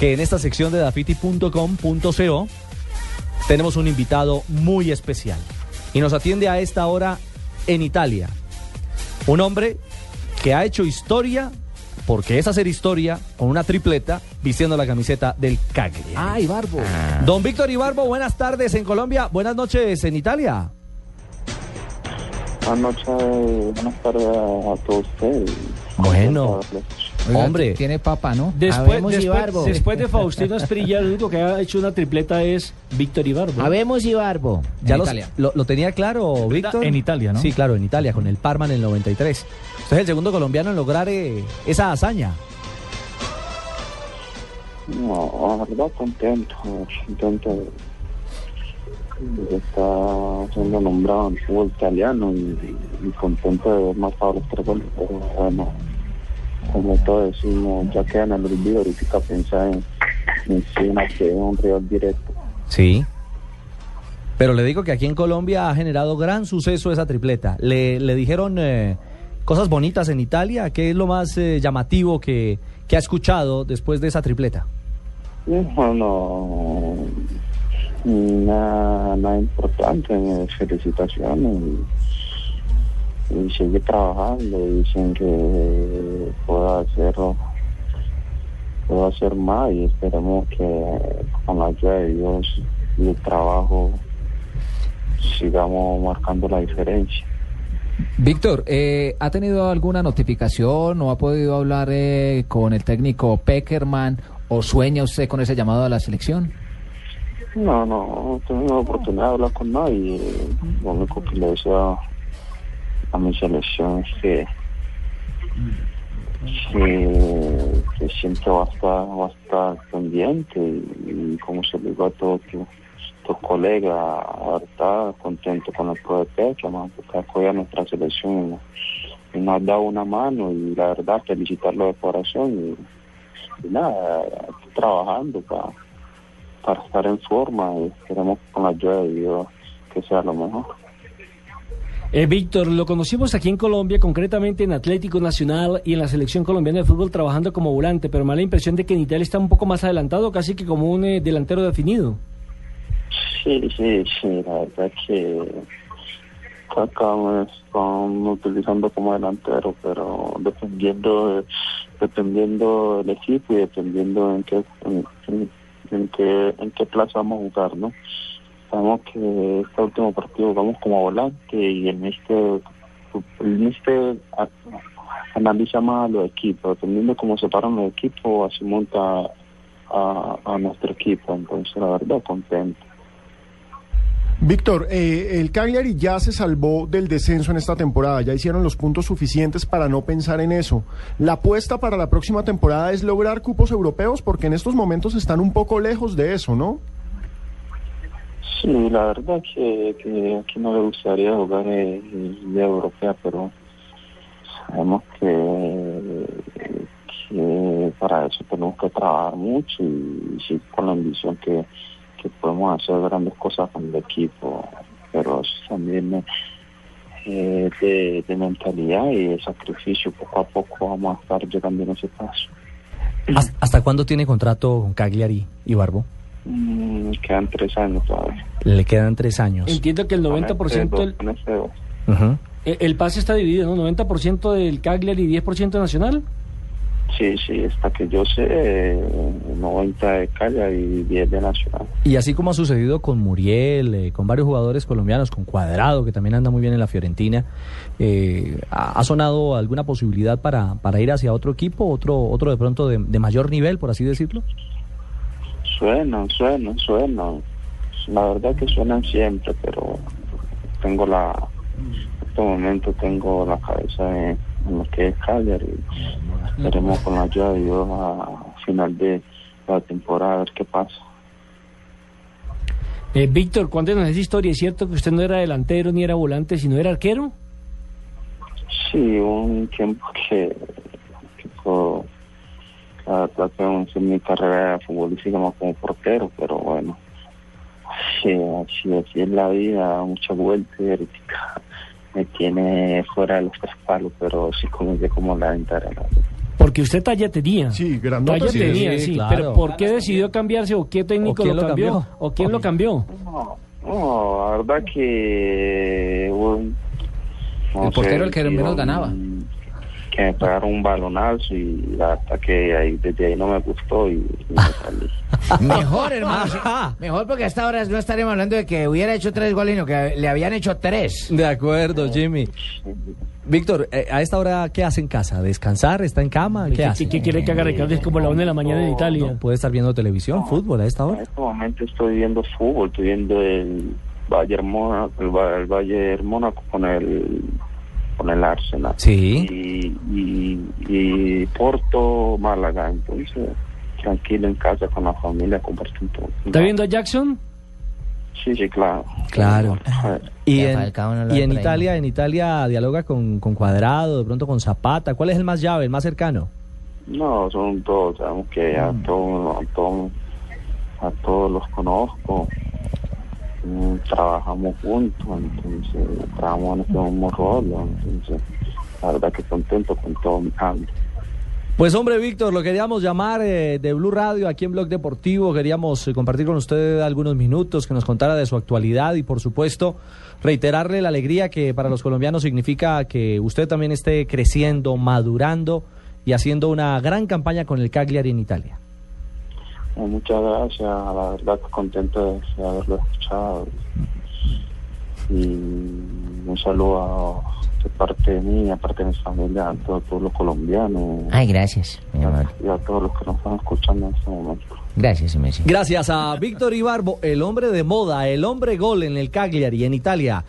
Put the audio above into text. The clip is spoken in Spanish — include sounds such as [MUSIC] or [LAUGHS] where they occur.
Que en esta sección de dafiti.com.co tenemos un invitado muy especial y nos atiende a esta hora en Italia. Un hombre que ha hecho historia porque es hacer historia con una tripleta vistiendo la camiseta del Cagliari. Ay, Barbo. Don Víctor Ibarbo, buenas tardes en Colombia, buenas noches en Italia. Buenas noches, buenas tardes a todos ustedes. Bueno, Oiga, hombre. Tiene papa, ¿no? Después, Habemos después, Ibarbo. después de Faustino Esprilla, el único que ha hecho una tripleta es Víctor Ibarbo. Habemos Ibarbo. Ya En los- Italia. lo, lo tenía claro, Víctor. En Italia, ¿no? Sí, claro, en Italia, con el Parma en el 93. Usted es el segundo colombiano en lograr eh, esa hazaña. No, la verdad contento, contento de, estar siendo nombrado en el fútbol italiano y, y contento de haber marcado los tres goles, pero bueno, como todos decimos, ya queda en el olvido ahorita pensar en, en China, que es un rival directo. Sí. Pero le digo que aquí en Colombia ha generado gran suceso esa tripleta. Le, le dijeron eh, cosas bonitas en Italia. ¿Qué es lo más eh, llamativo que, que ha escuchado después de esa tripleta? Bueno, nada, nada importante, felicitaciones y, sigue trabajando, dicen que puedo hacerlo, puedo hacer más y esperemos que con la ayuda de Dios y el trabajo sigamos marcando la diferencia. Víctor, eh, ¿ha tenido alguna notificación o ha podido hablar eh, con el técnico Peckerman o sueña usted con ese llamado a la selección? No, no, no tengo la oportunidad de hablar con nadie. Lo único que le deseo a mi selección es que, que, que siempre va a estar, estar pendiente y, y como se digo a todos tus tus colegas, está contento con el pecho, porque apoya a nuestra selección y, nos ha dado una mano y la verdad felicitarlo de corazón y, y nada, trabajando para para estar en forma y esperemos con la ayuda de Dios que sea lo mejor. Eh, Víctor, lo conocimos aquí en Colombia, concretamente en Atlético Nacional y en la selección colombiana de fútbol trabajando como volante, pero me da la impresión de que en Italia está un poco más adelantado, casi que como un eh, delantero definido. Sí, sí, sí, la verdad que acá me están utilizando como delantero, pero dependiendo de- dependiendo del equipo y dependiendo en qué en qué en qué plaza vamos a jugar, ¿no? Sabemos que este último partido jugamos como volante y el mister el mister analiza más a los equipos, dependiendo de cómo se paran los equipos, así monta a, a nuestro equipo, entonces la verdad contento. Víctor, eh, el Cagliari ya se salvó del descenso en esta temporada, ya hicieron los puntos suficientes para no pensar en eso. La apuesta para la próxima temporada es lograr cupos europeos porque en estos momentos están un poco lejos de eso, ¿no? Sí, la verdad que, que aquí no le gustaría jugar en Liga Europea, pero sabemos que, que para eso tenemos que trabajar mucho y, sí con la ambición que, que podemos hacer grandes cosas con el equipo, pero también eh, de, de mentalidad y de sacrificio, poco a poco vamos a estar llegando en ese paso. ¿Hasta, cuándo tiene contrato con Cagliari y Barbo? Mm, quedan tres años todavía. Le quedan tres años. Entiendo que el Con este 90% dos- del, con este. Ujú. eh, el pase está dividido, ¿no? 90% del Cagliari y 10% nacional. Sí, sí, hasta que yo sé, eh, 90 de Calla y 10 de Nacional. Y así como ha sucedido con Muriel, eh, con varios jugadores colombianos, con Cuadrado, que también anda muy bien en la Fiorentina, eh, ¿ha, ha sonado alguna posibilidad para, para ir hacia otro equipo, otro, otro de pronto de, de mayor nivel, por así decirlo? Suenan, suenan, suenan. La verdad que suenan siempre, pero tengo la, en este momento tengo la cabeza en, en lo que es Cagliari. Esperemos con la ayuda de Dios a final de, la temporada, a ver qué pasa. Eh, Víctor, cuéntenos esa historia. ¿Es cierto que usted no era delantero ni era volante, sino era arquero? Sí, un tiempo que, que en mi carrera futbolística más como portero, pero bueno, así, así, así es la vida, mucha vuelta y ahorita me tiene fuera de los tres palos, pero sí comencé como la ventana. Porque usted talla tenía. Sí, grandote, Talla sí, tenía, sí, sí. claro. Pero ¿por qué decidió cambiarse o qué técnico ¿O quién lo lo cambió? cambió? ¿O quién lo cambió? No, no, la verdad que... un- no El portero sé, el que menos ganaba. Que me pegaron un balonazo y verdad que ahí, desde ahí no me gustó y, y me salí. [LAUGHS] Mejor, hermano. Mejor porque hasta ahora no estaremos hablando de que hubiera hecho tres goles, sino que le habían hecho tres. De acuerdo, Jimmy. Víctor, eh, ¿a esta hora qué hace en casa? ¿Descansar? ¿Está en cama? ¿Qué ¿Qué, hace? qué quiere que haga Ricardo? Es como la una de la mañana en Italia. ¿Puede estar viendo televisión, fútbol a esta En hora? este momento estoy viendo fútbol, estoy viendo el Bayern Mónaco, el, el Bayern Mónaco con el con el Arsenal. Sí. Y, y, y Porto, Málaga, entonces tranquilo en casa con la familia compartiendo. ¿Está viendo a Jackson? Sí, sí, claro. Claro. Y en, no y en. Italia, en Italia dialoga con, con Cuadrado, de pronto con Zapata. ¿Cuál es el más llave, el más cercano? No, son todos, sabemos que a todos, a todos, a todos los conozco. Mm, Trabajamos juntos, entonces trabajamos en este mismo rol, entonces la verdad que contento con todo mi cambio. Pues hombre, Víctor, lo queríamos llamar eh, de Blue Radio aquí en Blog Deportivo. Queríamos eh, compartir con usted algunos minutos, que nos contara de su actualidad y, por supuesto, reiterarle la alegría que para los colombianos significa que usted también esté creciendo, madurando y haciendo una gran campaña con el Cagliari en Italia. Eh, muchas gracias, la verdad contento de, haberlo escuchado. Y un saludo a, de parte de mí, aparte de mi familia, a todo el pueblo colombiano Ay, gracias, mi amor. y a todos los que nos están escuchando en este momento. Gracias, Messi. Gracias a Víctor Ibarbo, el hombre de moda, el hombre gol en el Cagliari en Italia.